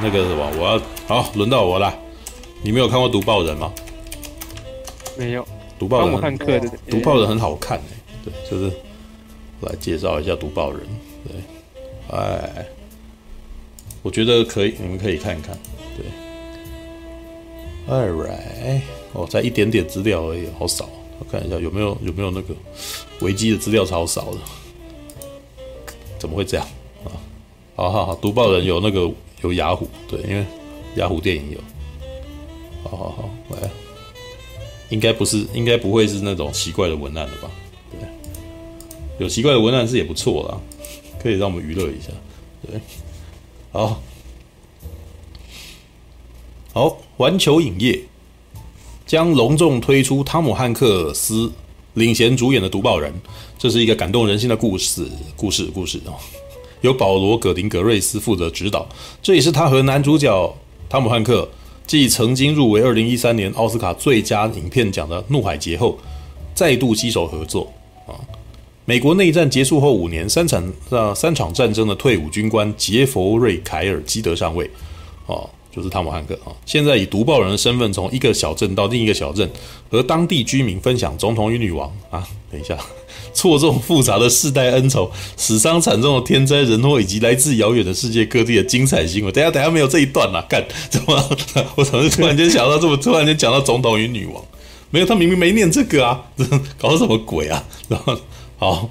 那个什么，我要好，轮到我了。你没有看过《读报人》吗？没有。读报人，我看课的。读报人很好看诶，对，就是我来介绍一下《读报人》。对，哎，我觉得可以，你们可以看一看。对，All right，哦，才一点点资料而已，好少。我看一下有没有有没有那个维基的资料超少的，怎么会这样啊？好好好，读报人有那个有雅虎，对，因为雅虎电影有。好好好，来，应该不是，应该不会是那种奇怪的文案了吧？对，有奇怪的文案是也不错啦，可以让我们娱乐一下。对，好，好，环球影业。将隆重推出汤姆汉克斯领衔主演的《读报人》，这是一个感动人心的故事，故事，故事哦。由保罗·葛林格瑞斯负责指导，这也是他和男主角汤姆汉克继曾经入围2013年奥斯卡最佳影片奖的《怒海劫》后，再度携手合作啊。美国内战结束后五年，三场啊三场战争的退伍军官杰弗瑞·凯尔基德上尉哦。就是汤姆汉克啊，现在以读报人的身份，从一个小镇到另一个小镇，和当地居民分享总统与女王啊，等一下，错综复杂的世代恩仇、死伤惨重的天灾人祸，以及来自遥远的世界各地的精彩新闻。等下，等下，没有这一段啦，干怎么？我怎么突然间想到这么突然间讲到总统与女王？没有，他明明没念这个啊，搞什么鬼啊？然后好，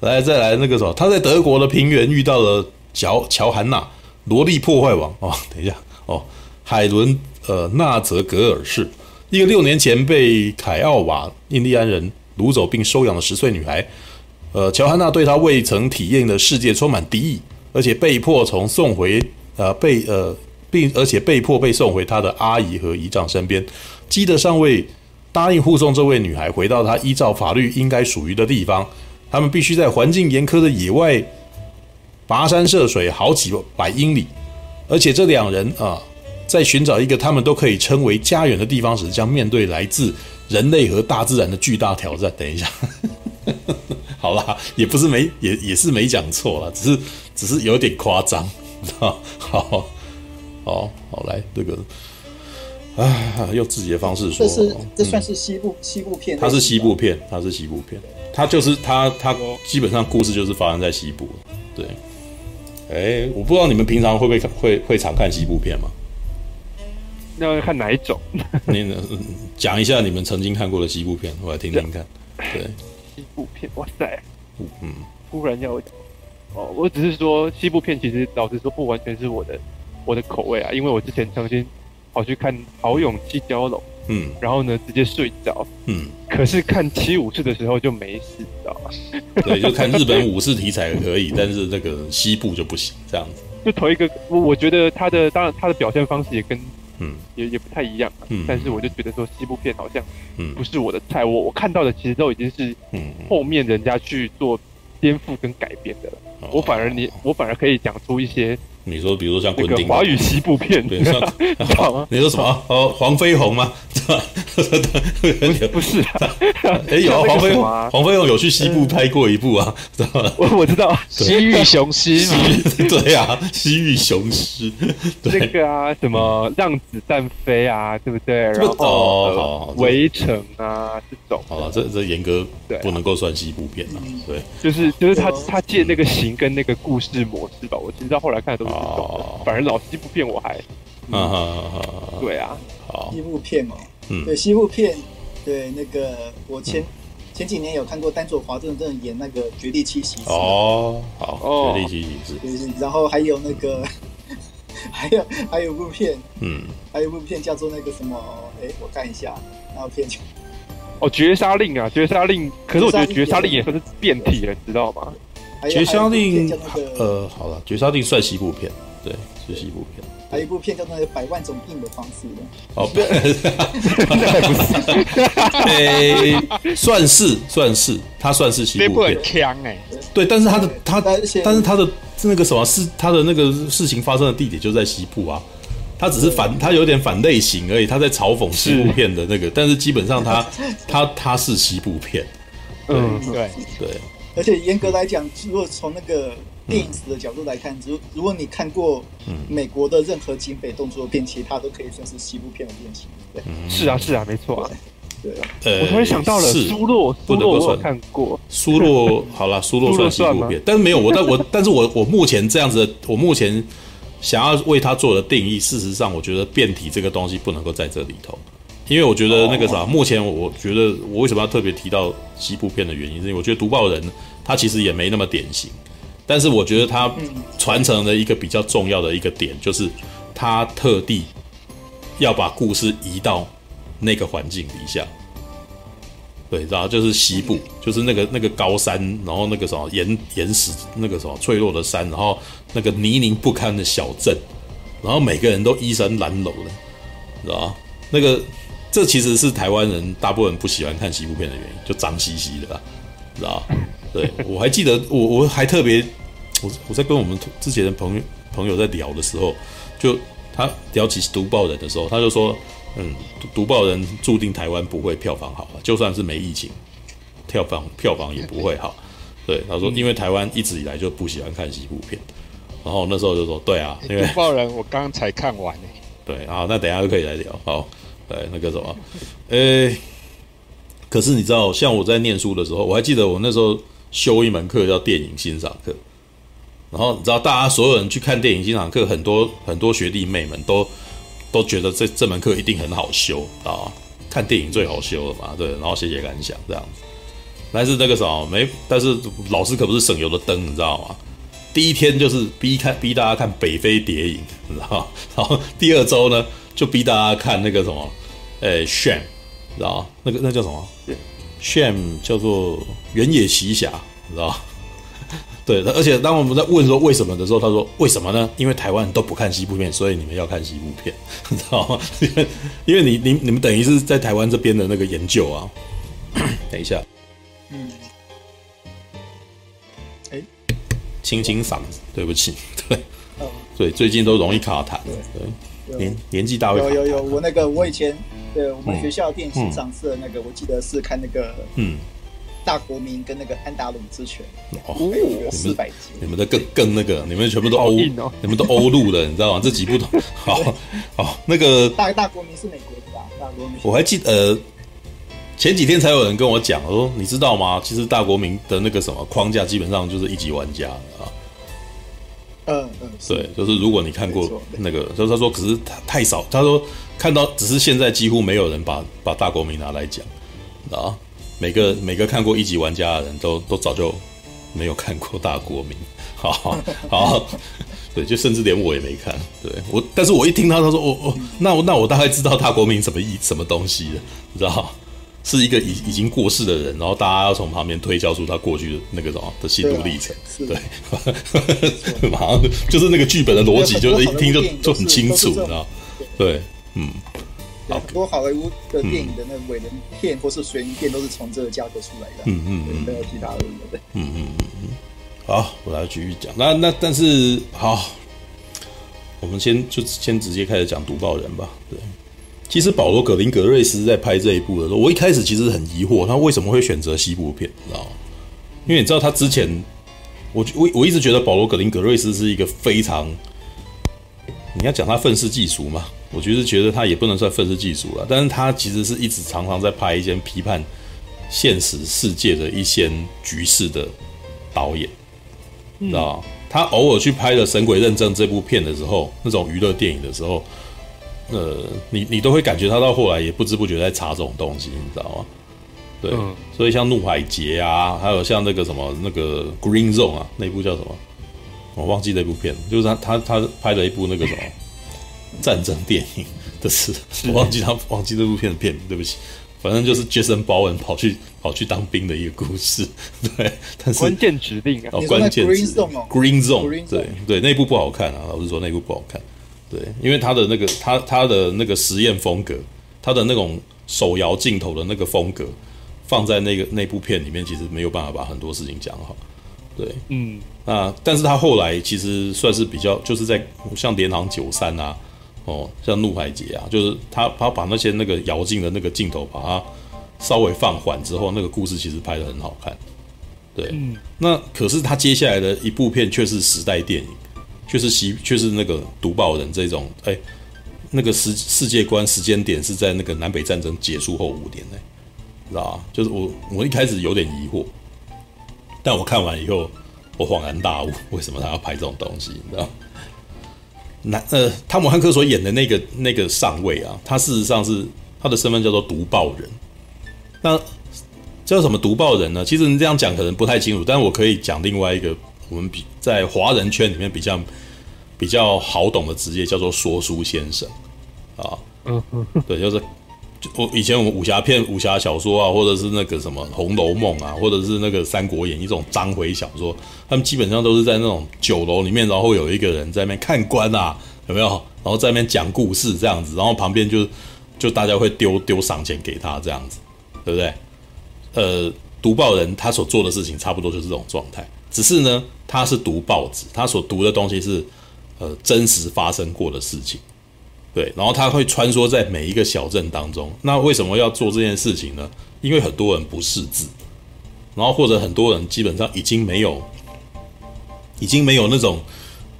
来再来那个什么，他在德国的平原遇到了乔乔汉娜，萝莉破坏王哦，等一下。哦，海伦呃纳泽格尔氏，一个六年前被凯奥瓦印第安人掳走并收养的十岁女孩，呃，乔汉娜对她未曾体验的世界充满敌意，而且被迫从送回呃被呃并而且被迫被送回她的阿姨和姨丈身边。基德上尉答应护送这位女孩回到她依照法律应该属于的地方，他们必须在环境严苛的野外跋山涉水好几百英里。而且这两人啊，在寻找一个他们都可以称为家园的地方时，将面对来自人类和大自然的巨大挑战。等一下，好啦，也不是没也也是没讲错啦，只是只是有点夸张，好好好，好来这个，啊，用自己的方式说，这是这算是西部、嗯、西部片，它是西部片，它是西部片，它就是它它基本上故事就是发生在西部，对。哎，我不知道你们平常会不会会会常看西部片吗？那要看哪一种？你呢？讲一下你们曾经看过的西部片，我来听听看。对，西部片，哇塞，嗯，忽然要哦，我只是说西部片，其实老实说不完全是我的我的口味啊，因为我之前曾经跑去看《豪勇气蛟龙》。嗯，然后呢，直接睡着。嗯，可是看七武士的时候就没事，知道吗？对，就看日本武士题材可以，但是那个西部就不行，这样子。就头一个，我我觉得他的当然他的表现方式也跟嗯也也不太一样。嗯，但是我就觉得说西部片好像嗯不是我的菜，我我看到的其实都已经是嗯后面人家去做颠覆跟改编的了。我反而你我反而可以讲出一些。你说，比如说像昆汀，华语西部片，对，像 你说什么？哦，黄飞鸿吗？不是，哎，有黄飞鸿，黄飞鸿有去西部拍过一部啊，知道吗？我我知道，西域雄狮嘛，对啊，西域雄狮，这个啊，什么让子弹飞啊，对不对？然后围城啊，这种，好了，这这严格不能够算西部片啊，对，就是就是他他借那个型跟那个故事模式吧，我其实到后来看都是。哦，反正老西部片我还，嗯，对啊，好，西部片嘛，嗯，对西部片，对那个我前前几年有看过丹佐华盛顿演那个《绝地七骑士》哦，好，《绝地七骑士》对，然后还有那个，还有还有部片，嗯，还有部片叫做那个什么，哎，我看一下那部片，哦，《绝杀令》啊，《绝杀令》，可是我觉得《绝杀令》也算是变体了，你知道吗？绝杀令，呃，好了，绝杀令算西部片，对，是西部片。还有一部片叫做《百万种病的方式》的。哦，不 是，算是算是，它算是西部片。强哎，对，但是它的它，但是它的那个什么事，它的那个事情发生的地点就在西部啊。它只是反，它有点反类型而已，它在嘲讽西部片的那个，但是基本上它 它它是西部片。嗯，对对。而且严格来讲，如果从那个电影史的角度来看，如如果你看过美国的任何警匪动作片，其实它都可以算是西部片的变形。对，是啊，是啊，没错啊。对，呃，我突然想到了苏洛，苏洛我有看过。苏洛好了，苏洛算西部片，但是没有我，但我 但是我我目前这样子的，我目前想要为他做的定义，事实上，我觉得变体这个东西不能够在这里头。因为我觉得那个啥，目前我觉得我为什么要特别提到西部片的原因，是因为我觉得《读报人》他其实也没那么典型，但是我觉得他传承了一个比较重要的一个点，就是他特地要把故事移到那个环境底下，对，然后就是西部，就是那个那个高山，然后那个什么岩岩石，那个什么脆弱的山，然后那个泥泞不堪的小镇，然后每个人都衣衫褴褛的，知道吧？那个。这其实是台湾人大部分不喜欢看西部片的原因，就脏兮兮的啦，知道吧？对，我还记得，我我还特别，我我在跟我们之前的朋友朋友在聊的时候，就他聊起读报人的时候，他就说，嗯，读报人注定台湾不会票房好，就算是没疫情，票房票房也不会好。对，他说，因为台湾一直以来就不喜欢看西部片，然后那时候就说，对啊，因为读报人我刚才看完，对，好，那等一下就可以来聊，好。对，那个什么，诶，可是你知道，像我在念书的时候，我还记得我那时候修一门课叫电影欣赏课，然后你知道，大家所有人去看电影欣赏课，很多很多学弟妹们都都觉得这这门课一定很好修啊，看电影最好修了嘛，对，然后写写感想这样子。但是那个什么没，但是老师可不是省油的灯，你知道吗？第一天就是逼看逼大家看北非谍影，你知道，然后第二周呢，就逼大家看那个什么，诶、欸、，Shame，知道那个那叫什么？Shame 叫做原野奇侠，知道 对，而且当我们在问说为什么的时候，他说为什么呢？因为台湾人都不看西部片，所以你们要看西部片，你 知道吗？因 为因为你你你们等于是在台湾这边的那个研究啊。等一下，嗯，哎，清清嗓子，对不起，对，对，最近都容易卡痰，对。年年纪大会有有有，我那个我以前对我们学校电影欣赏社那个，我记得是看那个嗯，大国民跟那个安达鲁之拳哦，有四百集，你们的更更那个，你们全部都欧，你们都欧陆的，你知道吗？这几部都好好那个大大国民是美国的吧？大国民我还记得前几天才有人跟我讲，我说你知道吗？其实大国民的那个什么框架基本上就是一级玩家啊。嗯嗯，对，就是如果你看过那个，就是他说，可是他太少，他说看到只是现在几乎没有人把把大国民拿来讲啊，每个每个看过一级玩家的人都都早就没有看过大国民，好 好，好，对，就甚至连我也没看，对我，但是我一听他他说，哦哦，那我那我大概知道大国民什么意什么东西了，你知道。是一个已已经过世的人，然后大家要从旁边推敲出他过去的那个什么的心路历程，对，马上 就是那个剧本的逻辑，就是一听就就很清楚，你知道？对，嗯，很多好莱坞的电影的那个伪人片或是悬疑片都是从这个架构出来的，嗯嗯嗯，没有其他的，对，嗯嗯嗯嗯。好，我来继续讲。那那但是好，我们先就先直接开始讲《读报人》吧，对。其实保罗·葛林格瑞斯在拍这一部的时候，我一开始其实很疑惑，他为什么会选择西部片，你知道吗？因为你知道他之前，我我我一直觉得保罗·葛林格瑞斯是一个非常，你要讲他愤世嫉俗嘛，我就是觉得他也不能算愤世嫉俗了，但是他其实是一直常常在拍一些批判现实世界的一些局势的导演，你知道吗？他偶尔去拍了《神鬼认证》这部片的时候，那种娱乐电影的时候。呃，你你都会感觉他到后来也不知不觉在查这种东西，你知道吗？对，嗯、所以像《怒海劫》啊，还有像那个什么那个《Green Zone》啊，那部叫什么？我忘记那部片，就是他他他拍了一部那个什么 战争电影的事，我忘记他忘记这部片的片名，对不起。反正就是杰森·鲍恩跑去跑去当兵的一个故事，对。但是关键指令啊，哦，关键指令哦，Green Zone，对对，那部不好看啊，老实说那部不好看。对，因为他的那个他他的那个实验风格，他的那种手摇镜头的那个风格，放在那个那部片里面，其实没有办法把很多事情讲好。对，嗯，啊，但是他后来其实算是比较，就是在像《连航九三》啊，哦，像《怒海劫》啊，就是他他把那些那个摇镜的那个镜头，把它稍微放缓之后，那个故事其实拍得很好看。对，嗯、那可是他接下来的一部片却是时代电影，却是西，却是那个读报人这种，哎，那个时世界观时间点是在那个南北战争结束后五年呢，知道吧？就是我我一开始有点疑惑，但我看完以后，我恍然大悟，为什么他要拍这种东西？你知道？南呃，汤姆汉克所演的那个那个上尉啊，他事实上是他的身份叫做读报人，那。叫什么读报人呢？其实你这样讲可能不太清楚，但是我可以讲另外一个我们比在华人圈里面比较比较好懂的职业，叫做说书先生啊。嗯嗯，对，就是就我以前我们武侠片、武侠小说啊，或者是那个什么《红楼梦》啊，或者是那个《三国演义》这种章回小说，他们基本上都是在那种酒楼里面，然后有一个人在那边看官啊，有没有？然后在那边讲故事这样子，然后旁边就就大家会丢丢赏钱给他这样子，对不对？呃，读报人他所做的事情差不多就是这种状态，只是呢，他是读报纸，他所读的东西是呃真实发生过的事情，对，然后他会穿梭在每一个小镇当中。那为什么要做这件事情呢？因为很多人不识字，然后或者很多人基本上已经没有，已经没有那种，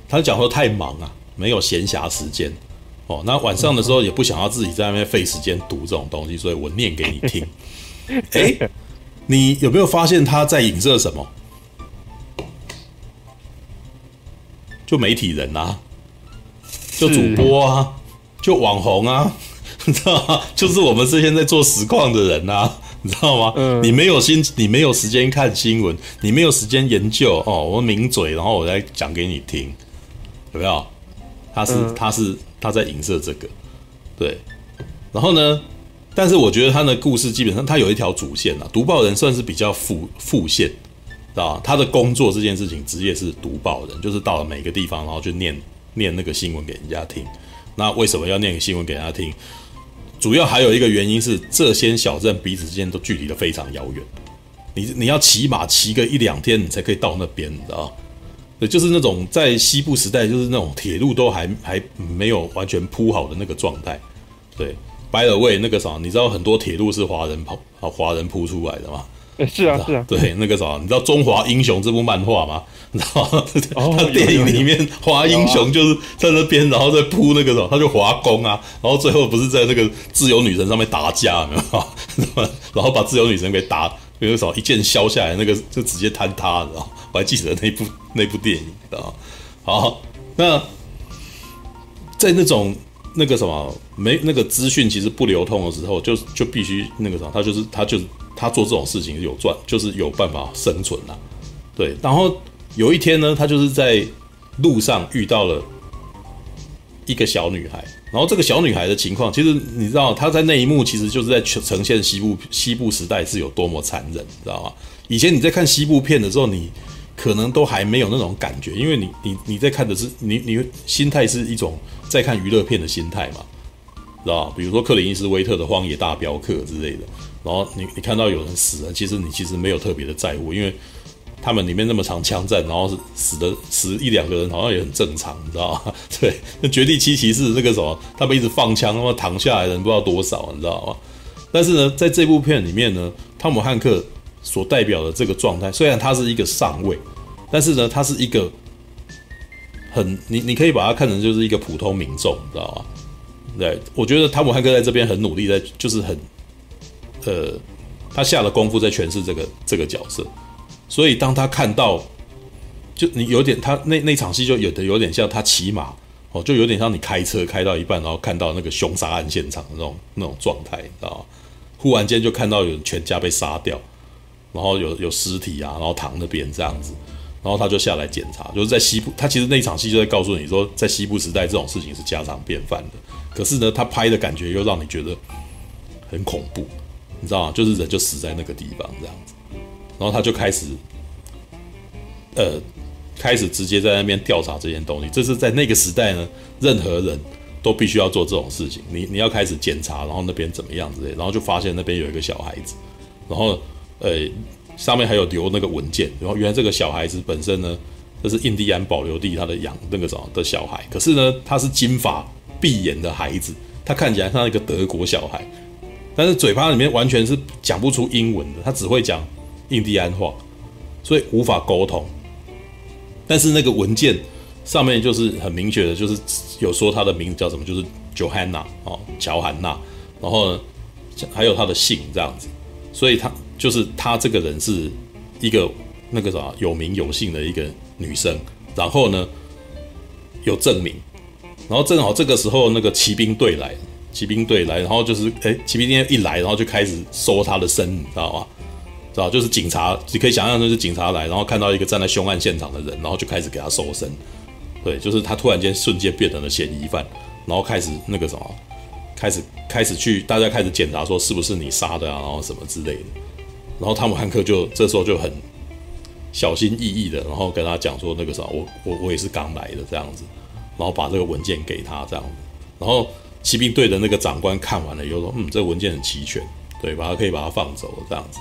他讲说太忙啊，没有闲暇时间哦。那晚上的时候也不想要自己在那边费时间读这种东西，所以我念给你听，诶。你有没有发现他在影射什么？就媒体人啊，就主播啊，就网红啊，你知道吗？就是我们这些在做实况的人啊，你知道吗？嗯，你没有心，你没有时间看新闻，你没有时间研究哦，我抿嘴，然后我再讲给你听，有没有？他是，他是，他在影射这个，对，然后呢？但是我觉得他的故事基本上他有一条主线啊，读报人算是比较副副线，啊，他的工作这件事情职业是读报人，就是到了每个地方，然后去念念那个新闻给人家听。那为什么要念新闻给人家听？主要还有一个原因是，这些小镇彼此之间都距离得非常遥远，你你要骑马骑个一两天，你才可以到那边，你知道？对，就是那种在西部时代，就是那种铁路都还还没有完全铺好的那个状态，对。By the way，那个啥，你知道很多铁路是华人跑啊，华人铺出来的吗？是啊，是啊。对，那个啥，你知道《中华英雄》这部漫画吗？你知道吗？哦、他电影里面华英雄就是在那边，然后在扑那个什么，他就华工啊，然后最后不是在那个自由女神上面打架，有没有？然后把自由女神给打，比如说一剑削下来，那个就直接坍塌，你知道？我还记得那部那部电影，知道？好，那在那种。那个什么没那个资讯其实不流通的时候，就就必须那个什么，他就是他就是他做这种事情有赚，就是有办法生存呐、对，然后有一天呢，他就是在路上遇到了一个小女孩，然后这个小女孩的情况，其实你知道，她在那一幕其实就是在呈现西部西部时代是有多么残忍，你知道吗？以前你在看西部片的时候，你可能都还没有那种感觉，因为你你你在看的是你你心态是一种。在看娱乐片的心态嘛，知道吧？比如说克林伊斯威特的《荒野大镖客》之类的，然后你你看到有人死了，其实你其实没有特别的在乎，因为他们里面那么长枪战，然后是死的死一两个人，好像也很正常，你知道吗？对，那绝地七骑士那个什么，他们一直放枪，那么躺下来的人不知道多少，你知道吗？但是呢，在这部片里面呢，汤姆汉克所代表的这个状态，虽然他是一个上尉，但是呢，他是一个。很，你你可以把它看成就是一个普通民众，你知道吗？对，我觉得汤姆汉克在这边很努力，在就是很，呃，他下了功夫在诠释这个这个角色。所以当他看到，就你有点他那那场戏就有的有点像他骑马哦，就有点像你开车开到一半，然后看到那个凶杀案现场的那种那种状态，你知道吗？忽然间就看到有全家被杀掉，然后有有尸体啊，然后躺那边这样子。然后他就下来检查，就是在西部，他其实那场戏就在告诉你说，在西部时代这种事情是家常便饭的。可是呢，他拍的感觉又让你觉得很恐怖，你知道吗？就是人就死在那个地方这样子。然后他就开始，呃，开始直接在那边调查这件东西。这是在那个时代呢，任何人都必须要做这种事情。你你要开始检查，然后那边怎么样之类，然后就发现那边有一个小孩子，然后呃。上面还有留那个文件，然后原来这个小孩子本身呢，这是印第安保留地他的养那个什么的小孩，可是呢，他是金发碧眼的孩子，他看起来像一个德国小孩，但是嘴巴里面完全是讲不出英文的，他只会讲印第安话，所以无法沟通。但是那个文件上面就是很明确的，就是有说他的名字叫什么，就是 Johanna 哦，乔汉娜，然后呢还有他的姓这样子，所以他就是他这个人是一个那个啥有名有姓的一个女生，然后呢有证明，然后正好这个时候那个骑兵队来，骑兵队来，然后就是哎，骑兵队一来，然后就开始搜他的身，你知道吗？知道就是警察，你可以想象就是警察来，然后看到一个站在凶案现场的人，然后就开始给他搜身。对，就是他突然间瞬间变成了嫌疑犯，然后开始那个什么，开始开始去大家开始检查说是不是你杀的啊，然后什么之类的。然后汤姆汉克就这时候就很小心翼翼的，然后跟他讲说那个啥，我我我也是刚来的这样子，然后把这个文件给他这样子。然后骑兵队的那个长官看完了以后说，嗯，这文件很齐全，对，把他可以把他放走了这样子。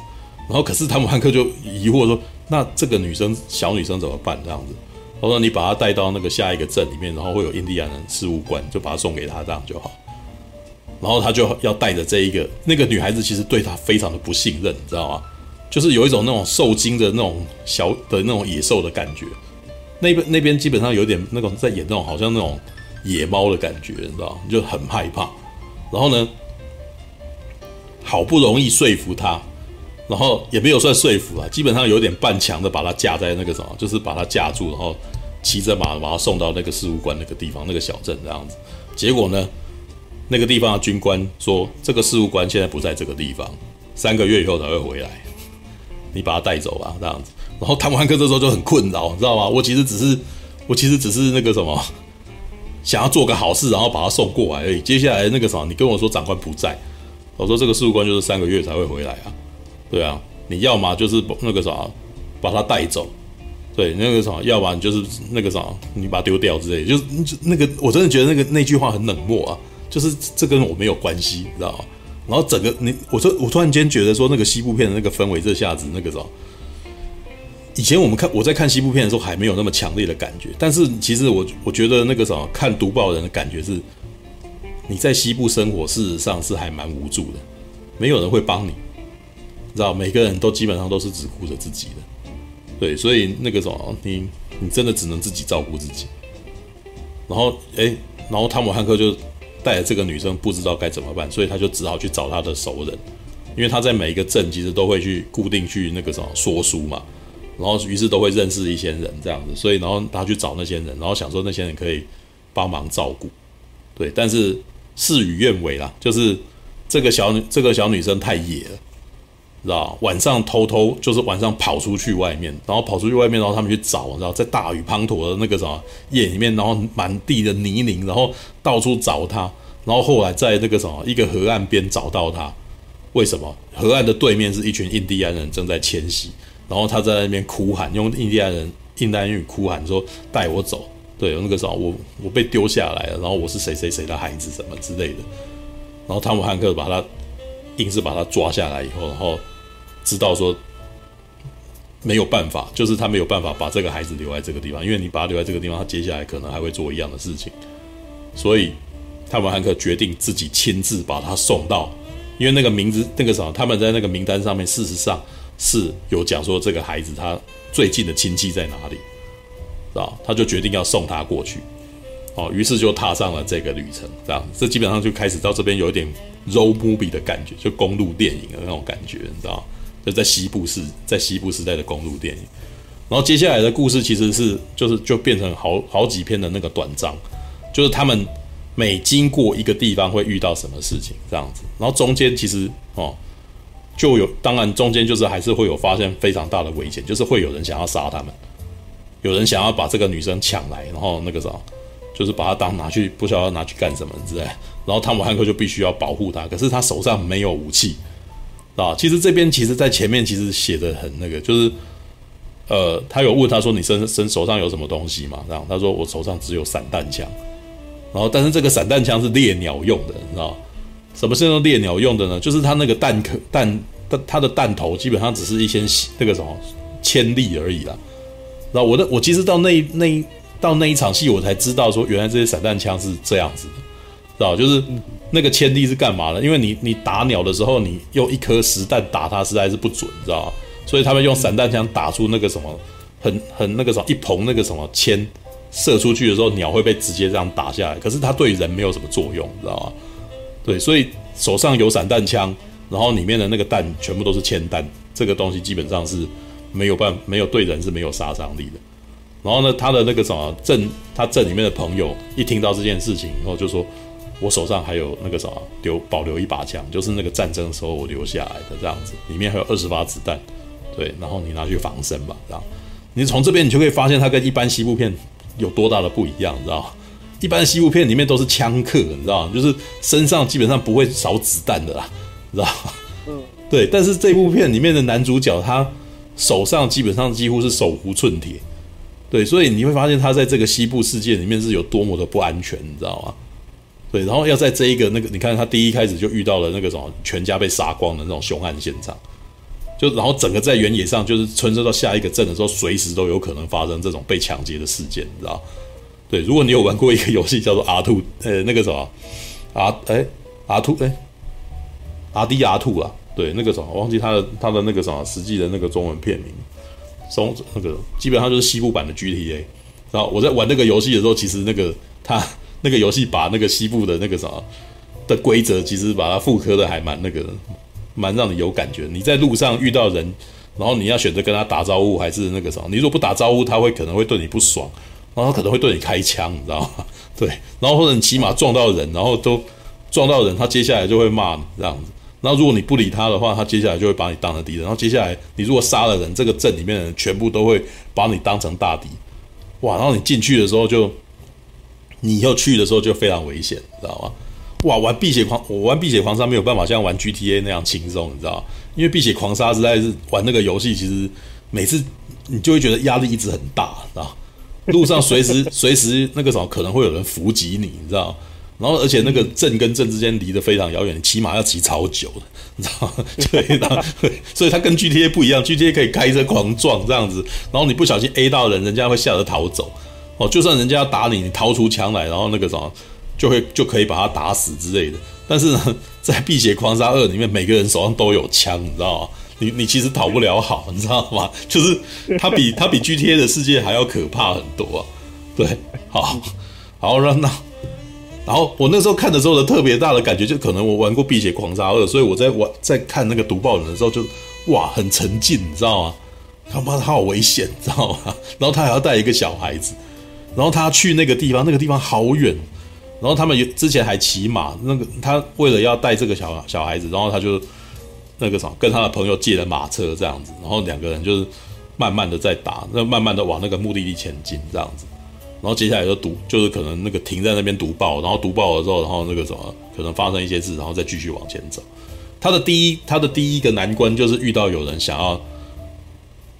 然后可是汤姆汉克就疑惑说，那这个女生小女生怎么办这样子？他说：“你把她带到那个下一个镇里面，然后会有印第安人事务官，就把他送给他，这样就好。然后他就要带着这一个那个女孩子，其实对他非常的不信任，你知道吗？就是有一种那种受惊的那种小的那种野兽的感觉。那边那边基本上有点那种在演那种好像那种野猫的感觉，你知道吗？就很害怕。然后呢，好不容易说服他。”然后也没有算说服啊，基本上有点半强的把他架在那个什么，就是把他架住，然后骑着马把他送到那个事务官那个地方，那个小镇这样子。结果呢，那个地方的军官说，这个事务官现在不在这个地方，三个月以后才会回来，你把他带走吧，这样子。然后汤姆汉克这时候就很困扰，你知道吗？我其实只是，我其实只是那个什么，想要做个好事，然后把他送过来而已。接下来那个啥，你跟我说长官不在，我说这个事务官就是三个月才会回来啊。对啊，你要么就是那个啥，把他带走，对，那个啥，要不然就是那个啥，你把他丢掉之类，就是那个，我真的觉得那个那句话很冷漠啊，就是这跟我没有关系，你知道吗？然后整个你，我说我突然间觉得说那个西部片的那个氛围，这下子那个啥，以前我们看我在看西部片的时候还没有那么强烈的感觉，但是其实我我觉得那个什么，看读报人的感觉是，你在西部生活，事实上是还蛮无助的，没有人会帮你。知道每个人都基本上都是只顾着自己的，对，所以那个什么，你你真的只能自己照顾自己。然后，哎，然后汤姆汉克就带着这个女生不知道该怎么办，所以他就只好去找他的熟人，因为他在每一个镇其实都会去固定去那个什么说书嘛，然后于是都会认识一些人这样子，所以然后他去找那些人，然后想说那些人可以帮忙照顾，对，但是事与愿违啦，就是这个小女这个小女生太野了。知道晚上偷偷就是晚上跑出去外面，然后跑出去外面，然后他们去找，知道在大雨滂沱的那个什么夜里面，然后满地的泥泞，然后到处找她，然后后来在那个什么一个河岸边找到她。为什么？河岸的对面是一群印第安人正在迁徙，然后他在那边哭喊，用印第安人印第安语哭喊说：“带我走！”对，那个时候我我被丢下来了，然后我是谁谁谁的孩子什么之类的。然后汤姆汉克把他硬是把他抓下来以后，然后。知道说没有办法，就是他没有办法把这个孩子留在这个地方，因为你把他留在这个地方，他接下来可能还会做一样的事情。所以，汤姆汉克决定自己亲自把他送到，因为那个名字那个什么，他们在那个名单上面，事实上是有讲说这个孩子他最近的亲戚在哪里，知道？他就决定要送他过去，哦，于是就踏上了这个旅程，这样，这基本上就开始到这边有一点 road movie 的感觉，就公路电影的那种感觉，你知道？就在西部时，在西部时代的公路电影，然后接下来的故事其实是就是就变成好好几篇的那个短章，就是他们每经过一个地方会遇到什么事情这样子，然后中间其实哦就有，当然中间就是还是会有发现非常大的危险，就是会有人想要杀他们，有人想要把这个女生抢来，然后那个啥，就是把她当拿去不知道要拿去干什么之类，然后汤姆汉克就必须要保护她，可是他手上没有武器。啊，其实这边其实，在前面其实写的很那个，就是，呃，他有问他说：“你身身手上有什么东西吗？”然后他说：“我手上只有散弹枪。”然后，但是这个散弹枪是猎鸟用的，你知道？什么是用猎鸟用的呢？就是它那个弹壳弹，它它的弹头基本上只是一些那个什么铅粒而已啦。然后我的我其实到那那到那一场戏，我才知道说，原来这些散弹枪是这样子的，知道？就是。那个铅粒是干嘛的？因为你你打鸟的时候，你用一颗实弹打它，实在是不准，知道吗？所以他们用散弹枪打出那个什么很很那个什么一捧那个什么铅射出去的时候，鸟会被直接这样打下来。可是它对人没有什么作用，你知道吗？对，所以手上有散弹枪，然后里面的那个弹全部都是铅弹，这个东西基本上是没有办没有对人是没有杀伤力的。然后呢，他的那个什么镇，他镇里面的朋友一听到这件事情以后，就说：“我手上还有那个什么留保留一把枪，就是那个战争时候我留下来的这样子，里面还有二十发子弹，对，然后你拿去防身吧。”这样，你从这边你就可以发现它跟一般西部片有多大的不一样，知道吗？一般西部片里面都是枪客，你知道吗？就是身上基本上不会少子弹的啦，你知道吗？嗯，对。但是这部片里面的男主角他手上基本上几乎是手无寸铁。对，所以你会发现他在这个西部世界里面是有多么的不安全，你知道吗？对，然后要在这一个那个，你看他第一开始就遇到了那个什么全家被杀光的那种凶案现场，就然后整个在原野上，就是穿梭到下一个镇的时候，随时都有可能发生这种被抢劫的事件，你知道？对，如果你有玩过一个游戏叫做 R2，呃，那个什么 R 哎 R2 哎 R D R2 啊，对，那个什么我忘记他的他的那个什么实际的那个中文片名。中那个基本上就是西部版的 GTA，然后我在玩那个游戏的时候，其实那个他 那个游戏把那个西部的那个啥的规则，其实把它复刻的还蛮那个，蛮让你有感觉。你在路上遇到人，然后你要选择跟他打招呼还是那个啥？你如果不打招呼，他会可能会对你不爽，然后他可能会对你开枪，你知道吗？对，然后或者你骑马撞到人，然后都撞到人，他接下来就会骂你这样子。然后如果你不理他的话，他接下来就会把你当成敌人。然后接下来你如果杀了人，这个镇里面的人全部都会把你当成大敌。哇！然后你进去的时候就，你以后去的时候就非常危险，你知道吗？哇！玩碧血狂，我玩碧血狂杀没有办法像玩 GTA 那样轻松，你知道吗？因为碧血狂杀实在是玩那个游戏，其实每次你就会觉得压力一直很大，知道？路上随时 随时那个什么可能会有人伏击你，你知道？然后，而且那个镇跟镇之间离得非常遥远，骑马要骑超久的，你知道吗？对，然后所以它跟 GTA 不一样，GTA 可以开车狂撞这样子，然后你不小心 A 到人，人家会吓得逃走。哦，就算人家要打你，你掏出枪来，然后那个什么，就会就可以把他打死之类的。但是呢，在《辟邪狂杀二》里面，每个人手上都有枪，你知道吗？你你其实讨不了好，你知道吗？就是它比它比 GTA 的世界还要可怕很多。对，好，好，让那。然后我那时候看的时候的特别大的感觉，就可能我玩过《碧血狂杀二》，所以我在玩在看那个读报人的时候就，哇很沉浸，你知道吗？他妈他好危险，你知道吗？然后他还要带一个小孩子，然后他去那个地方，那个地方好远，然后他们之前还骑马，那个他为了要带这个小小孩子，然后他就那个什么跟他的朋友借了马车这样子，然后两个人就是慢慢的在打，那慢慢的往那个目的地前进这样子。然后接下来就读，就是可能那个停在那边读报，然后读报了之后，然后那个什么可能发生一些事，然后再继续往前走。他的第一，他的第一个难关就是遇到有人想要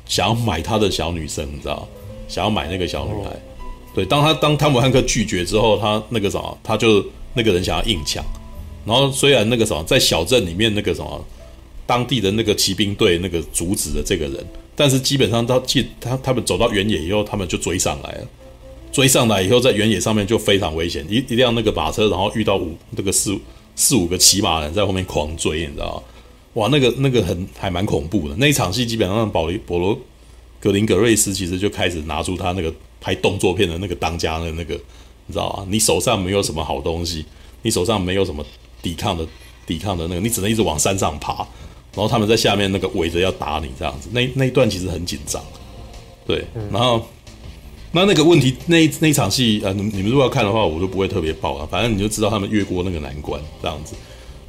想要买他的小女生，你知道？想要买那个小女孩。对，当他当汤姆汉克拒绝之后，他那个什么，他就那个人想要硬抢。然后虽然那个什么在小镇里面那个什么当地的那个骑兵队那个阻止了这个人，但是基本上到进他他们走到原野以后，他们就追上来了。追上来以后，在原野上面就非常危险，一一辆那个马车，然后遇到五那个四四五个骑马人在后面狂追，你知道？哇，那个那个很还蛮恐怖的。那一场戏基本上，保罗保罗格林格瑞斯其实就开始拿出他那个拍动作片的那个当家的那个，你知道吗？你手上没有什么好东西，你手上没有什么抵抗的抵抗的那个，你只能一直往山上爬，然后他们在下面那个围着要打你这样子。那那一段其实很紧张，对，然后。那那个问题，那那一场戏，呃，你你们如果要看的话，我就不会特别爆了。反正你就知道他们越过那个难关这样子，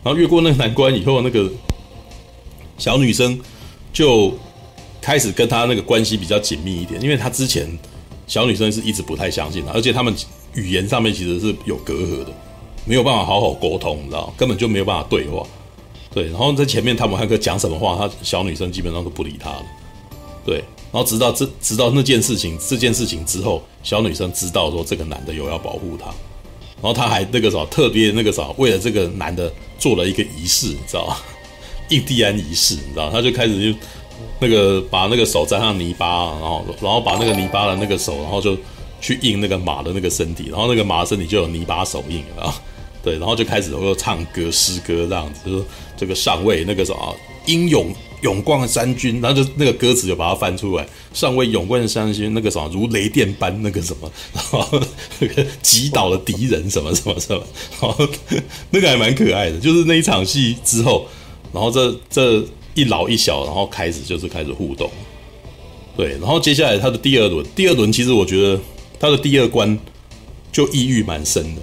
然后越过那个难关以后，那个小女生就开始跟他那个关系比较紧密一点，因为他之前小女生是一直不太相信他，而且他们语言上面其实是有隔阂的，没有办法好好沟通，你知道，根本就没有办法对话。对，然后在前面汤姆汉克讲什么话，他小女生基本上都不理他了。对。然后直到这直到那件事情这件事情之后，小女生知道说这个男的有要保护她，然后她还那个啥特别那个啥，为了这个男的做了一个仪式，你知道吗？印第安仪式，你知道，他就开始就那个把那个手沾上泥巴，然后然后把那个泥巴的那个手，然后就去印那个马的那个身体，然后那个马身体就有泥巴手印啊，对，然后就开始又唱歌诗歌这样子，就是这个上尉那个什么英勇勇冠三军，然后就那个歌词就把它翻出来，上尉勇冠三军，那个什么如雷电般那个什么，然后那 个击倒了敌人什么什么什么，然后 那个还蛮可爱的。就是那一场戏之后，然后这这一老一小，然后开始就是开始互动，对，然后接下来他的第二轮，第二轮其实我觉得他的第二关就意蕴蛮深的。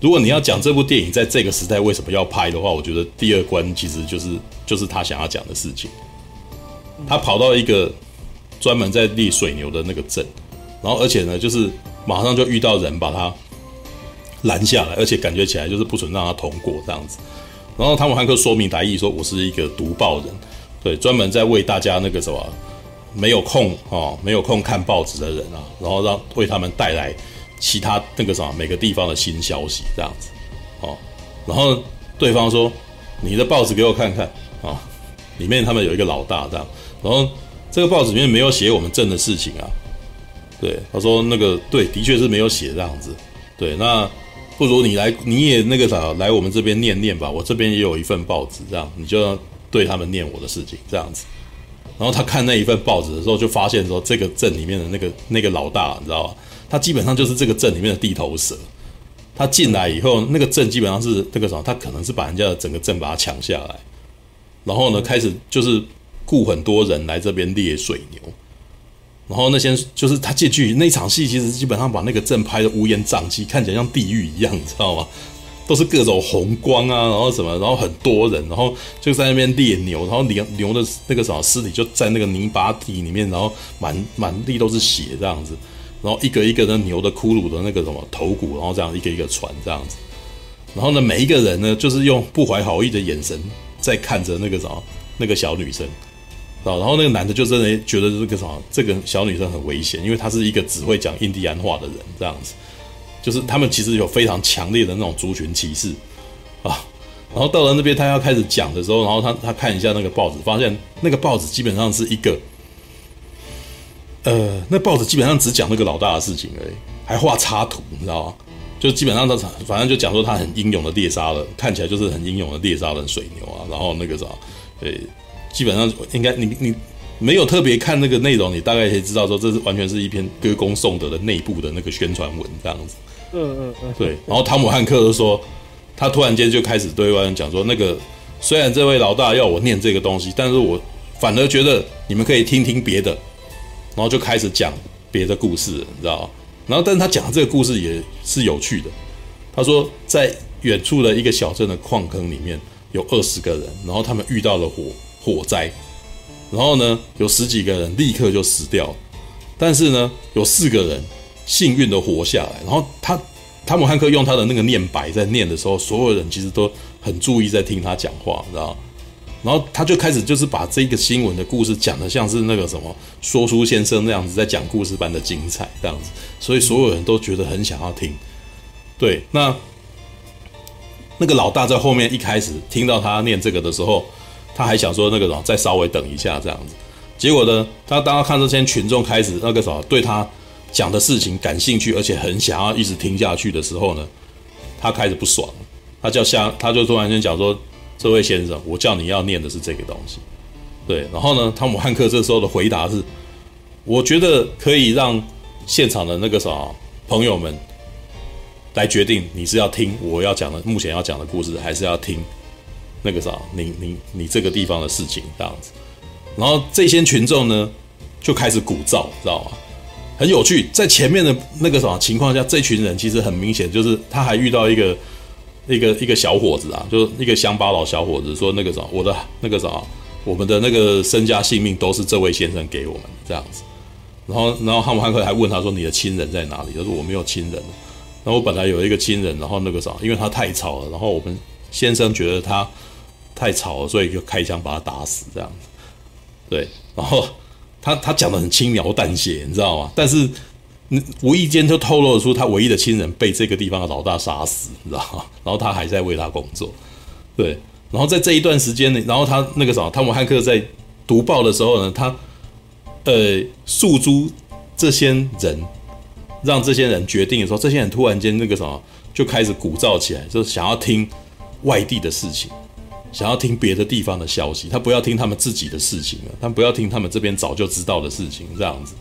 如果你要讲这部电影在这个时代为什么要拍的话，我觉得第二关其实就是就是他想要讲的事情。他跑到一个专门在立水牛的那个镇，然后而且呢，就是马上就遇到人把他拦下来，而且感觉起来就是不准让他通过这样子。然后汤姆汉克说明来意说：“我是一个读报人，对，专门在为大家那个什么没有空哦，没有空看报纸的人啊，然后让为他们带来。”其他那个什么每个地方的新消息这样子，哦，然后对方说：“你的报纸给我看看啊，哦，里面他们有一个老大这样，然后这个报纸里面没有写我们镇的事情啊。”对，他说：“那个对，的确是没有写这样子。对，那不如你来，你也那个啥来我们这边念念吧，我这边也有一份报纸，这样你就对他们念我的事情这样子。”然后他看那一份报纸的时候，就发现说这个镇里面的那个那个老大，你知道吧？他基本上就是这个镇里面的地头蛇。他进来以后，那个镇基本上是这个什么？他可能是把人家的整个镇把它抢下来，然后呢，开始就是雇很多人来这边猎水牛。然后那些就是他进去那场戏，其实基本上把那个镇拍得乌烟瘴气，看起来像地狱一样，你知道吗？都是各种红光啊，然后什么，然后很多人，然后就在那边猎牛，然后牛牛的那个什么尸体就在那个泥巴地里面，然后满满地都是血这样子。然后一个一个的牛的骷髅的那个什么头骨，然后这样一个一个传这样子，然后呢，每一个人呢，就是用不怀好意的眼神在看着那个什么那个小女生，啊然后那个男的就真的觉得这个什么这个小女生很危险，因为她是一个只会讲印第安话的人，这样子，就是他们其实有非常强烈的那种族群歧视啊。然后到了那边他要开始讲的时候，然后他他看一下那个报纸，发现那个报纸基本上是一个。呃，那报纸基本上只讲那个老大的事情而已，还画插图，你知道吗？就基本上他反正就讲说他很英勇的猎杀了，看起来就是很英勇的猎杀了水牛啊。然后那个啥，呃，基本上应该你你没有特别看那个内容，你大概可以知道说这是完全是一篇歌功颂德的内部的那个宣传文这样子。嗯嗯嗯，对。然后汤姆汉克就说，他突然间就开始对外人讲说，那个虽然这位老大要我念这个东西，但是我反而觉得你们可以听听别的。然后就开始讲别的故事，你知道？然后，但是他讲的这个故事也是有趣的。他说，在远处的一个小镇的矿坑里面有二十个人，然后他们遇到了火火灾，然后呢，有十几个人立刻就死掉，但是呢，有四个人幸运的活下来。然后他汤姆汉克用他的那个念白在念的时候，所有人其实都很注意在听他讲话，你知道吗？然后他就开始就是把这个新闻的故事讲得像是那个什么说书先生那样子在讲故事般的精彩这样子，所以所有人都觉得很想要听。对，那那个老大在后面一开始听到他念这个的时候，他还想说那个什么再稍微等一下这样子。结果呢，他当他看这些群众开始那个什么对他讲的事情感兴趣，而且很想要一直听下去的时候呢，他开始不爽了，他叫下他就突然间讲说。这位先生，我叫你要念的是这个东西，对。然后呢，汤姆汉克这时候的回答是：我觉得可以让现场的那个啥朋友们来决定，你是要听我要讲的目前要讲的故事，还是要听那个啥你你你这个地方的事情这样子。然后这些群众呢就开始鼓噪，知道吗？很有趣，在前面的那个什么情况下，这群人其实很明显就是他还遇到一个。一个一个小伙子啊，就一个乡巴佬小伙子说：“那个啥，我的那个啥，我们的那个身家性命都是这位先生给我们的这样子。”然后，然后汉姆汉克还问他说：“你的亲人在哪里？”他说：“我没有亲人。”然后我本来有一个亲人，然后那个啥，因为他太吵了，然后我们先生觉得他太吵了，所以就开枪把他打死这样子。对，然后他他讲得很轻描淡写，你知道吗？但是。无意间就透露出他唯一的亲人被这个地方的老大杀死，你知道吗？然后他还在为他工作，对。然后在这一段时间呢，然后他那个什么，汤姆汉克在读报的时候呢，他呃诉诸这些人，让这些人决定的时候，这些人突然间那个什么就开始鼓噪起来，就是想要听外地的事情。想要听别的地方的消息，他不要听他们自己的事情了，他不要听他们这边早就知道的事情，这样子。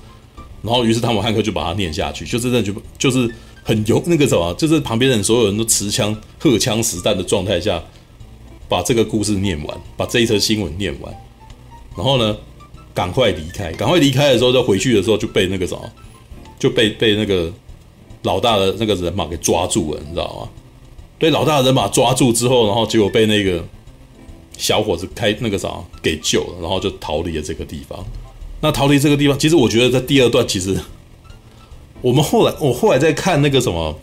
然后，于是汤姆汉克就把它念下去，就真的就就是很有那个什么，就是旁边人所有人都持枪、荷枪实弹的状态下，把这个故事念完，把这一则新闻念完。然后呢，赶快离开，赶快离开的时候，就回去的时候就被那个什么，就被被那个老大的那个人马给抓住了，你知道吗？被老大的人马抓住之后，然后结果被那个小伙子开那个啥给救了，然后就逃离了这个地方。那逃离这个地方，其实我觉得在第二段，其实我们后来我后来在看那个什么，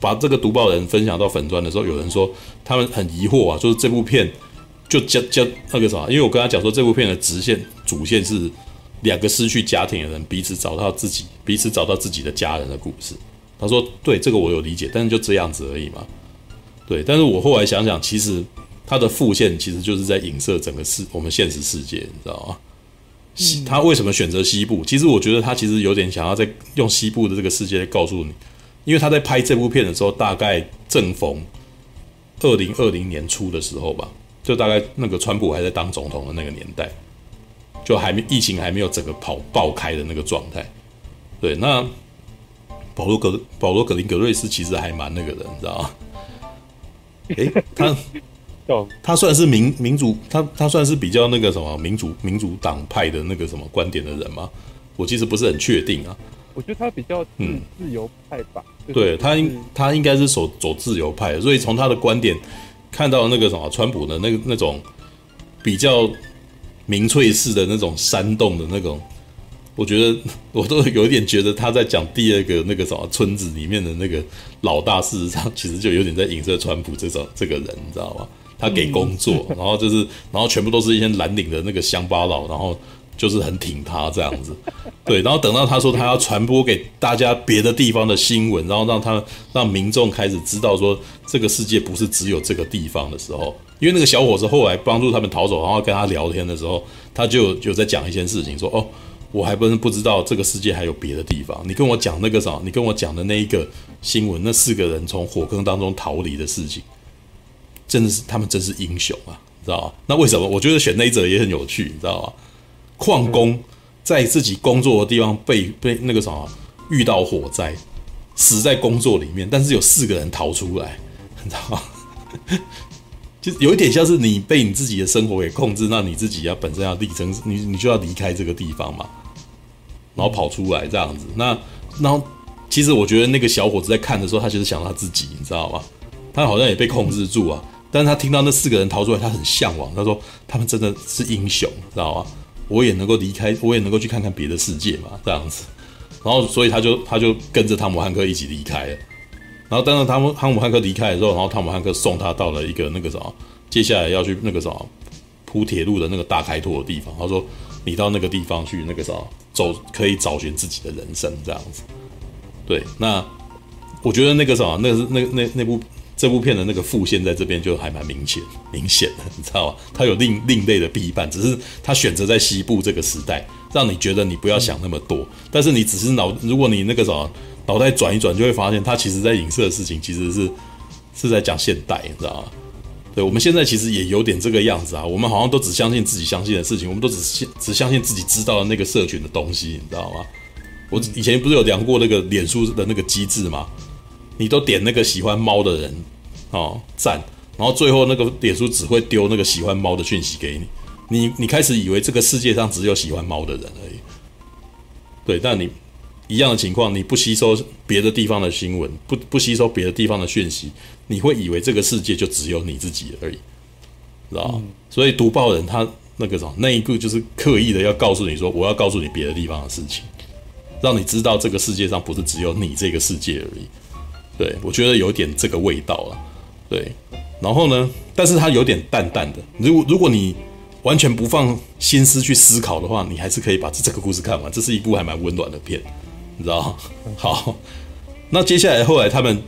把这个读报人分享到粉专的时候，有人说他们很疑惑啊，就是这部片就叫叫那个啥，因为我跟他讲说这部片的直线主线是两个失去家庭的人彼此找到自己，彼此找到自己的家人的故事。他说对，这个我有理解，但是就这样子而已嘛。对，但是我后来想想，其实他的副线其实就是在影射整个世我们现实世界，你知道吗？他为什么选择西部？其实我觉得他其实有点想要在用西部的这个世界来告诉你，因为他在拍这部片的时候，大概正逢二零二零年初的时候吧，就大概那个川普还在当总统的那个年代，就还没疫情还没有整个跑爆开的那个状态。对，那保罗格保罗格林格瑞斯其实还蛮那个的，你知道吗？诶，他。他算是民民主，他他算是比较那个什么民主民主党派的那个什么观点的人吗？我其实不是很确定啊。我觉得他比较嗯自由派吧。嗯、对他应他应该是走走自由派的，所以从他的观点看到那个什么川普的那个那种比较民粹式的那种煽动的那种，我觉得 我都有一点觉得他在讲第二个那个什么村子里面的那个老大，事实上其实就有点在影射川普这种这个人，你知道吗？他给工作，然后就是，然后全部都是一些蓝领的那个乡巴佬，然后就是很挺他这样子，对，然后等到他说他要传播给大家别的地方的新闻，然后让他让民众开始知道说这个世界不是只有这个地方的时候，因为那个小伙子后来帮助他们逃走，然后跟他聊天的时候，他就有在讲一件事情，说哦，我还不是不知道这个世界还有别的地方，你跟我讲那个啥，你跟我讲的那一个新闻，那四个人从火坑当中逃离的事情。真的是他们真是英雄啊，你知道吗？那为什么？我觉得选那一则也很有趣，你知道吗？矿工在自己工作的地方被被那个什么遇到火灾，死在工作里面，但是有四个人逃出来，你知道吗？就有一点像是你被你自己的生活给控制，那你自己要本身要力争，你你就要离开这个地方嘛，然后跑出来这样子。那然后其实我觉得那个小伙子在看的时候，他其实想到他自己，你知道吗？他好像也被控制住啊。但是他听到那四个人逃出来，他很向往。他说：“他们真的是英雄，知道吗？我也能够离开，我也能够去看看别的世界嘛，这样子。然后，所以他就他就跟着汤姆汉克一起离开了。然后，当然汤姆汤姆汉克离开的时候，然后汤姆汉克送他到了一个那个什么，接下来要去那个什么铺铁路的那个大开拓的地方。他说：你到那个地方去，那个什么走，可以找寻自己的人生，这样子。对，那我觉得那个什么，那个是那那那部。”这部片的那个副线在这边就还蛮明显、明显的，你知道吗？他有另另类的批判，只是他选择在西部这个时代，让你觉得你不要想那么多。但是你只是脑，如果你那个什么脑袋转一转，就会发现他其实在影射的事情其实是是在讲现代，你知道吗？对，我们现在其实也有点这个样子啊，我们好像都只相信自己相信的事情，我们都只信只相信自己知道的那个社群的东西，你知道吗？我以前不是有量过那个脸书的那个机制吗？你都点那个喜欢猫的人，哦赞，然后最后那个脸书只会丢那个喜欢猫的讯息给你，你你开始以为这个世界上只有喜欢猫的人而已，对，但你一样的情况，你不吸收别的地方的新闻，不不吸收别的地方的讯息，你会以为这个世界就只有你自己而已，知道、嗯、所以读报人他那个什么那一步就是刻意的要告诉你说，我要告诉你别的地方的事情，让你知道这个世界上不是只有你这个世界而已。对，我觉得有点这个味道了。对，然后呢，但是它有点淡淡的。如果如果你完全不放心思去思考的话，你还是可以把这个故事看完。这是一部还蛮温暖的片，你知道吗？好，那接下来后来他们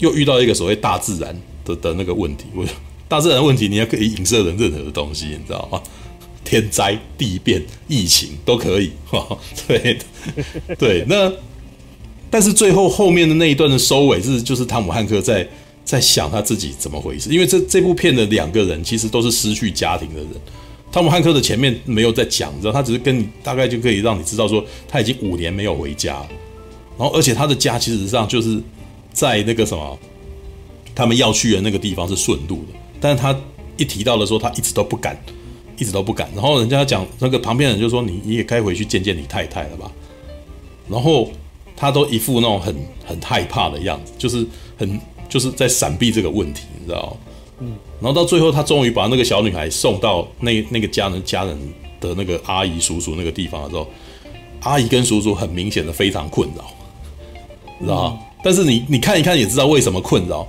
又遇到一个所谓大自然的的那个问题。我大自然问题，你也可以影射成任何的东西，你知道吗？天灾、地变、疫情都可以。对对，那。但是最后后面的那一段的收尾是，就是汤姆汉克在在想他自己怎么回事。因为这这部片的两个人其实都是失去家庭的人。汤姆汉克的前面没有在讲，你知道，他只是跟你大概就可以让你知道说他已经五年没有回家，然后而且他的家其实上就是在那个什么，他们要去的那个地方是顺路的，但是他一提到的时候，他一直都不敢，一直都不敢。然后人家讲那个旁边人就说你你也该回去见见你太太了吧，然后他都一副那种很很害怕的样子，就是很就是在闪避这个问题，你知道。嗯，然后到最后，他终于把那个小女孩送到那那个家人家人的那个阿姨叔叔那个地方的时候，阿姨跟叔叔很明显的非常困扰，知道吗？但是你你看一看也知道为什么困扰。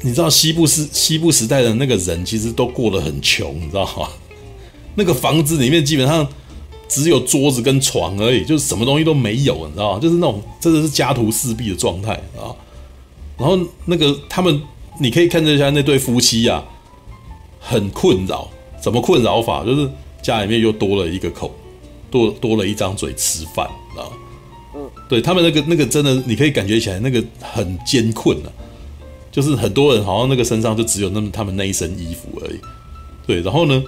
你知道西部时西部时代的那个人其实都过得很穷，你知道吗？那个房子里面基本上只有桌子跟床而已，就是什么东西都没有，你知道吗？就是那种真的是家徒四壁的状态啊。然后那个他们。你可以看一下那对夫妻啊，很困扰。怎么困扰法？就是家里面又多了一个口，多多了一张嘴吃饭，啊？嗯，对他们那个那个真的，你可以感觉起来那个很艰困啊。就是很多人好像那个身上就只有那么他们那一身衣服而已。对，然后呢，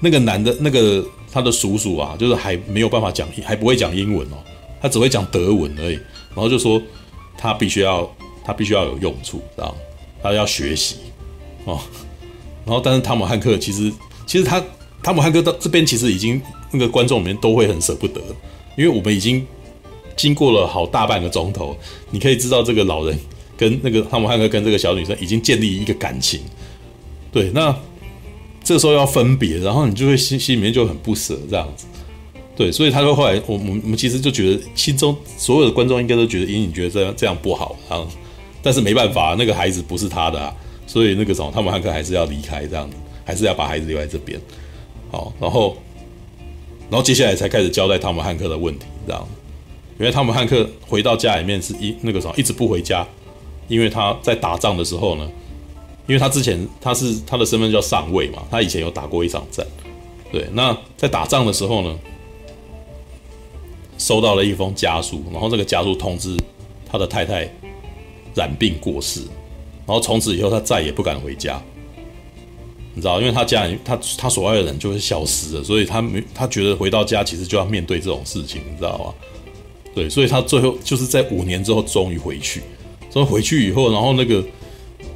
那个男的，那个他的叔叔啊，就是还没有办法讲，还不会讲英文哦，他只会讲德文而已。然后就说他必须要，他必须要有用处，知道？他要学习哦，然后但是汤姆汉克其实其实他汤姆汉克到这边其实已经那个观众里面都会很舍不得，因为我们已经经过了好大半个钟头，你可以知道这个老人跟那个汤姆汉克跟这个小女生已经建立一个感情，对，那这时候要分别，然后你就会心心里面就很不舍这样子，对，所以他说后来我我们我们其实就觉得心中所有的观众应该都觉得隐隐觉得这样这样不好啊。但是没办法，那个孩子不是他的啊，所以那个什么，汤姆汉克还是要离开，这样子，还是要把孩子留在这边。好，然后，然后接下来才开始交代汤姆汉克的问题，这样。因为汤姆汉克回到家里面是一那个什么，一直不回家，因为他在打仗的时候呢，因为他之前他是他的身份叫上尉嘛，他以前有打过一场战，对，那在打仗的时候呢，收到了一封家书，然后这个家书通知他的太太。染病过世，然后从此以后他再也不敢回家，你知道，因为他家人他他所爱的人就会消失了，所以他没他觉得回到家其实就要面对这种事情，你知道吗？对，所以他最后就是在五年之后终于回去，所以回去以后，然后那个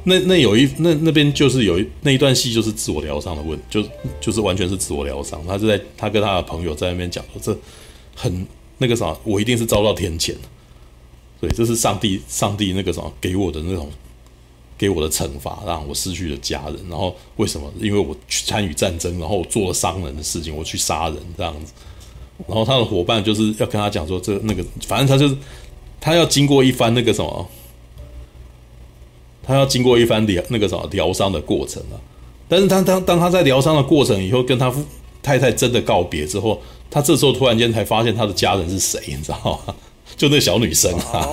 那那有一那那边就是有一那一段戏就是自我疗伤的问，就就是完全是自我疗伤，他就在他跟他的朋友在那边讲说，这很那个啥，我一定是遭到天谴。对，这是上帝，上帝那个什么给我的那种，给我的惩罚，让我失去了家人。然后为什么？因为我去参与战争，然后我做了伤人的事情，我去杀人这样子。然后他的伙伴就是要跟他讲说，这那个，反正他就是他要经过一番那个什么，他要经过一番疗那个什么疗伤的过程啊。但是他当当他在疗伤的过程以后，跟他太太真的告别之后，他这时候突然间才发现他的家人是谁，你知道吗？就那小女生啊，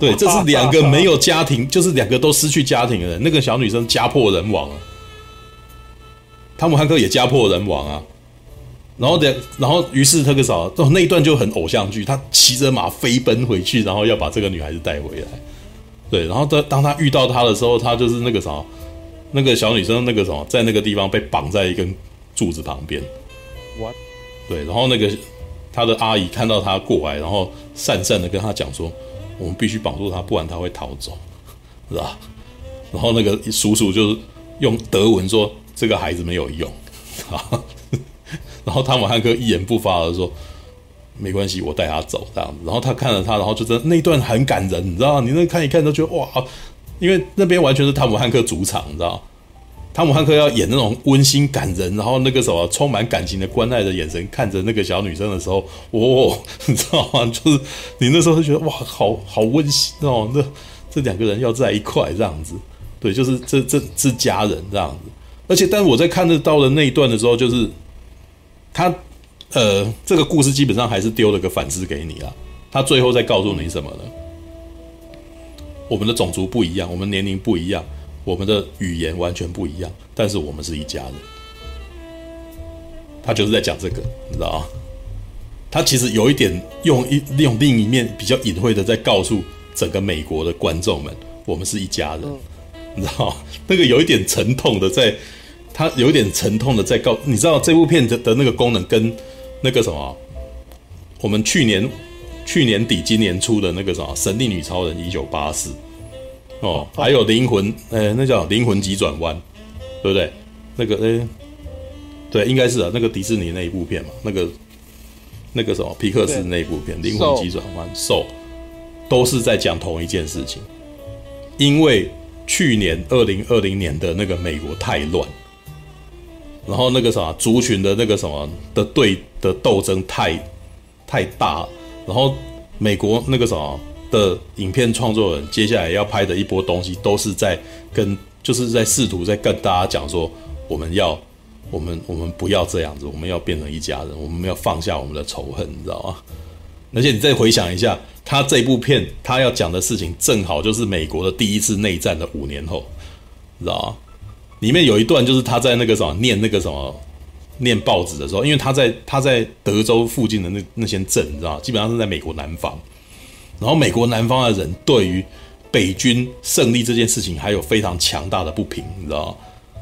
对，这是两个没有家庭，就是两个都失去家庭的人。那个小女生家破人亡啊，汤姆汉克也家破人亡啊。然后的，然后于是那个啥，就，那一段就很偶像剧，他骑着马飞奔回去，然后要把这个女孩子带回来。对，然后当当他遇到他的时候，他就是那个啥，那个小女生那个什么，在那个地方被绑在一根柱子旁边。What？对，然后那个。他的阿姨看到他过来，然后讪讪的跟他讲说：“我们必须绑住他，不然他会逃走，是吧？”然后那个叔叔就是用德文说：“这个孩子没有用。”啊，然后汤姆汉克一言不发的说：“没关系，我带他走。”这样子，然后他看了他，然后就真的那一段很感人，你知道吗？你那看一看都觉得哇，因为那边完全是汤姆汉克主场，你知道吗？汤姆汉克要演那种温馨感人，然后那个什么充满感情的关爱的眼神看着那个小女生的时候，哦，你知道吗？就是你那时候就觉得哇，好好温馨哦，那这两个人要在一块这样子，对，就是这这是家人这样子。而且，但我在看得到的那一段的时候，就是他呃，这个故事基本上还是丢了个反思给你啊。他最后再告诉你什么呢？我们的种族不一样，我们年龄不一样。我们的语言完全不一样，但是我们是一家人。他就是在讲这个，你知道吗？他其实有一点用一用另一面比较隐晦的在告诉整个美国的观众们，我们是一家人。你知道那个有一点沉痛的在，他有一点沉痛的在告，你知道这部片的的那个功能跟那个什么，我们去年去年底今年出的那个什么《神力女超人一九八四》哦，还有灵魂，呃，那叫灵魂急转弯，对不对？那个，呃，对，应该是啊，那个迪士尼那一部片嘛，那个那个什么皮克斯那一部片《灵魂急转弯》，So 都是在讲同一件事情，因为去年二零二零年的那个美国太乱，然后那个什么族群的那个什么的对的斗争太太大，然后美国那个什么的影片创作人接下来要拍的一波东西，都是在跟就是在试图在跟大家讲说，我们要我们我们不要这样子，我们要变成一家人，我们要放下我们的仇恨，你知道吗？而且你再回想一下。他这部片，他要讲的事情正好就是美国的第一次内战的五年后，知道吗？里面有一段就是他在那个什么念那个什么念报纸的时候，因为他在他在德州附近的那那些镇，你知道？基本上是在美国南方。然后美国南方的人对于北军胜利这件事情还有非常强大的不平，你知道？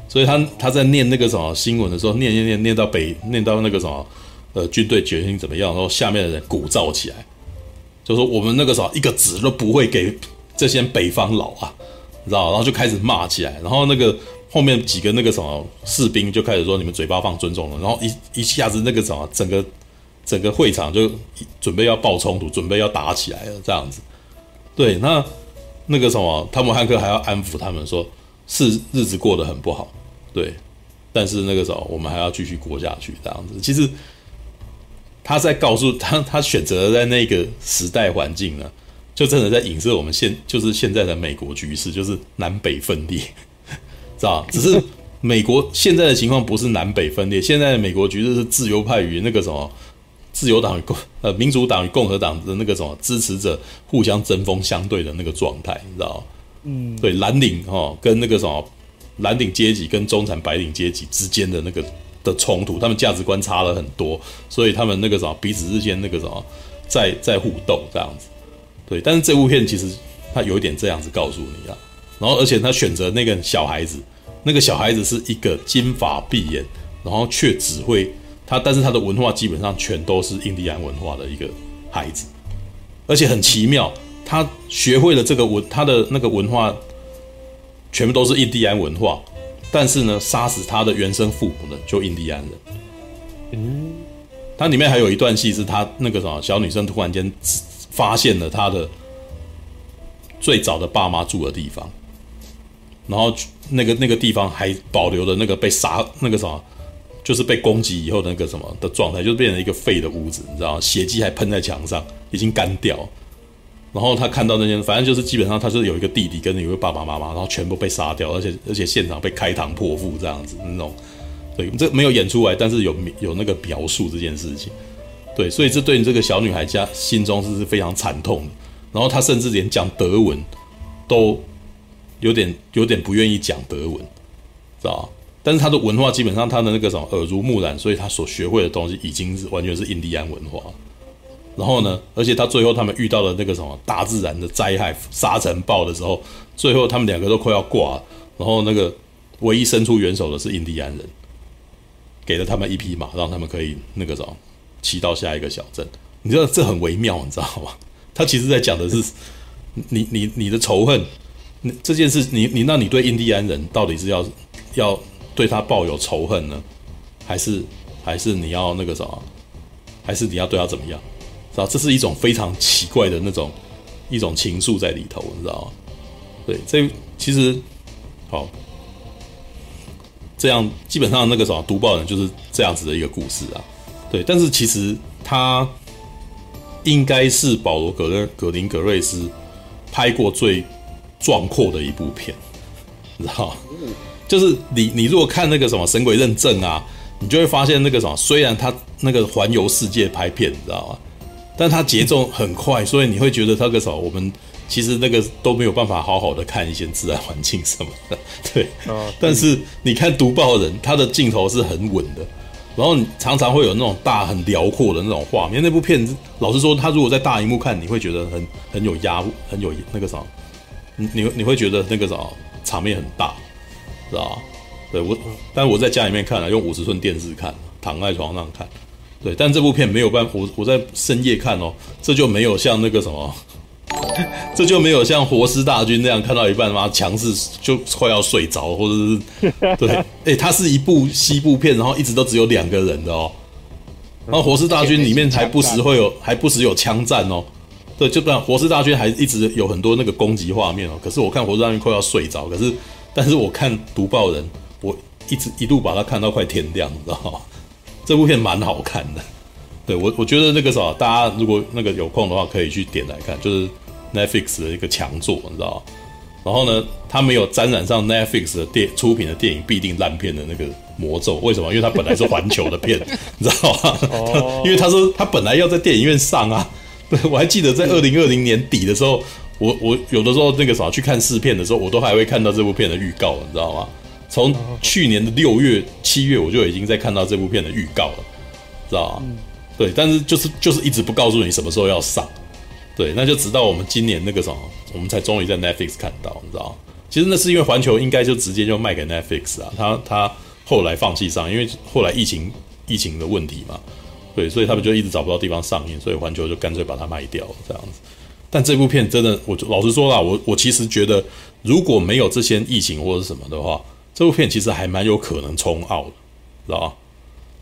所以他他在念那个什么新闻的时候，念念念念到北念到那个什么呃军队决心怎么样，然后下面的人鼓噪起来。就说我们那个时候一个子都不会给这些北方佬啊，你知道？然后就开始骂起来，然后那个后面几个那个什么士兵就开始说：“你们嘴巴放尊重了。”然后一一下子那个什么整个整个会场就准备要爆冲突，准备要打起来了，这样子。对，那那个什么汤姆汉克还要安抚他们说：“是日子过得很不好，对，但是那个时候我们还要继续过下去，这样子。”其实。他在告诉他，他选择在那个时代环境呢，就真的在影射我们现就是现在的美国局势，就是南北分裂，知道？只是美国现在的情况不是南北分裂，现在的美国局势是自由派与那个什么自由党与共呃民主党与共和党的那个什么支持者互相针锋相对的那个状态，你知道？嗯，对，蓝领哈跟那个什么蓝领阶级跟中产白领阶级之间的那个。的冲突，他们价值观差了很多，所以他们那个什么彼此之间那个什么在在互斗这样子，对。但是这部片其实它有一点这样子告诉你啊，然后而且他选择那个小孩子，那个小孩子是一个金发碧眼，然后却只会他，但是他的文化基本上全都是印第安文化的一个孩子，而且很奇妙，他学会了这个文，他的那个文化全部都是印第安文化。但是呢，杀死他的原生父母的就印第安人。嗯，它里面还有一段戏是他那个什么小女生突然间发现了他的最早的爸妈住的地方，然后那个那个地方还保留了那个被杀那个什么，就是被攻击以后的那个什么的状态，就变成一个废的屋子，你知道吗？血迹还喷在墙上，已经干掉。然后他看到那些，反正就是基本上他是有一个弟弟跟有一个爸爸妈妈，然后全部被杀掉，而且而且现场被开膛破腹这样子那种，对，这没有演出来，但是有有那个描述这件事情，对，所以这对你这个小女孩家心中是非常惨痛的。然后她甚至连讲德文都有点有点不愿意讲德文，知道？但是他的文化基本上他的那个什么耳濡目染，所以他所学会的东西已经是完全是印第安文化。然后呢，而且他最后他们遇到了那个什么大自然的灾害沙尘暴的时候，最后他们两个都快要挂了。然后那个唯一伸出援手的是印第安人，给了他们一匹马，让他们可以那个什么骑到下一个小镇。你知道这很微妙，你知道吗？他其实在讲的是你你你的仇恨，这件事，你你那你对印第安人到底是要要对他抱有仇恨呢，还是还是你要那个什么，还是你要对他怎么样？啊，这是一种非常奇怪的那种一种情愫在里头，你知道吗？对，这其实好，这样基本上那个什么读报人就是这样子的一个故事啊。对，但是其实他应该是保罗格格林格瑞斯拍过最壮阔的一部片，你知道吗？就是你你如果看那个什么神鬼认证啊，你就会发现那个什么，虽然他那个环游世界拍片，你知道吗？但他节奏很快，所以你会觉得那个什么我们其实那个都没有办法好好的看一些自然环境什么的，对。哦、但是你看读报人，他的镜头是很稳的，然后你常常会有那种大很辽阔的那种画面。那部片子，老实说，他如果在大荧幕看，你会觉得很很有压，很有那个啥，你你你会觉得那个啥，场面很大，知道吧？对我，但是我在家里面看了，用五十寸电视看，躺在床上看。对，但这部片没有办法，我我在深夜看哦，这就没有像那个什么，这就没有像活尸大军那样看到一半妈强势就快要睡着，或者是对，哎、欸，它是一部西部片，然后一直都只有两个人的哦，然后活尸大军里面还不时会有，还不时有枪战哦，对，就不然活尸大军还一直有很多那个攻击画面哦，可是我看活尸大军快要睡着，可是但是我看读报人，我一直一度把它看到快天亮，你知道吗？这部片蛮好看的，对，我我觉得那个啥，大家如果那个有空的话，可以去点来看，就是 Netflix 的一个强作，你知道吗？然后呢，它没有沾染上 Netflix 的电出品的电影必定烂片的那个魔咒，为什么？因为它本来是环球的片，你知道吗？哦、因为他说他本来要在电影院上啊，对，我还记得在二零二零年底的时候，我我有的时候那个啥去看试片的时候，我都还会看到这部片的预告，你知道吗？从去年的六月、七月，我就已经在看到这部片的预告了，知道吗？嗯、对，但是就是就是一直不告诉你什么时候要上，对，那就直到我们今年那个什么，我们才终于在 Netflix 看到，你知道吗？其实那是因为环球应该就直接就卖给 Netflix 啊，他他后来放弃上，因为后来疫情疫情的问题嘛，对，所以他们就一直找不到地方上映，所以环球就干脆把它卖掉了这样子。但这部片真的，我老实说啦，我我其实觉得如果没有这些疫情或者什么的话。这部片其实还蛮有可能冲奥的，知道吧？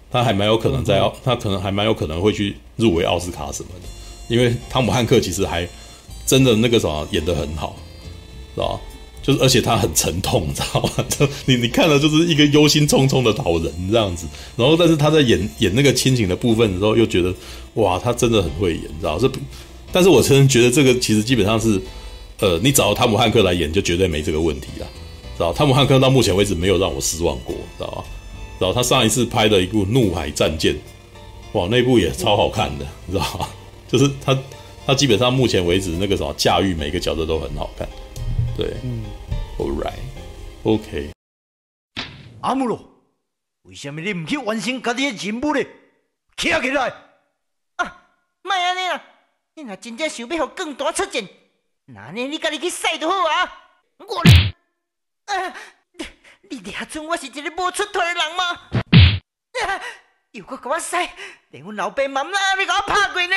他还蛮有可能在奥，他可能还蛮有可能会去入围奥斯卡什么的，因为汤姆汉克其实还真的那个什么演得很好，知道吧？就是而且他很沉痛，你知道吧？你你看了就是一个忧心忡忡的老人这样子，然后但是他在演演那个亲情的部分的时候，又觉得哇，他真的很会演，知道这，但是我真的觉得这个其实基本上是，呃，你找汤姆汉克来演就绝对没这个问题了。知道汤姆汉克到目前为止没有让我失望过，知道吧？然后他上一次拍的一部《怒海战舰》，哇，那部也超好看的，你知道吧？就是他他基本上目前为止那个什么驾驭每个角色都很好看，对，嗯，All right，OK。阿姆罗，为什么你唔去完成家己的任务呢？起来起来！啊，莫安尼啦，你若真正想要互更大出战，那呢你家己去赛就好啊，我。啊！你你俩准我是一个无出头的人吗？啊！又搁给我使，连阮老爸妈妈都给我拍过呢。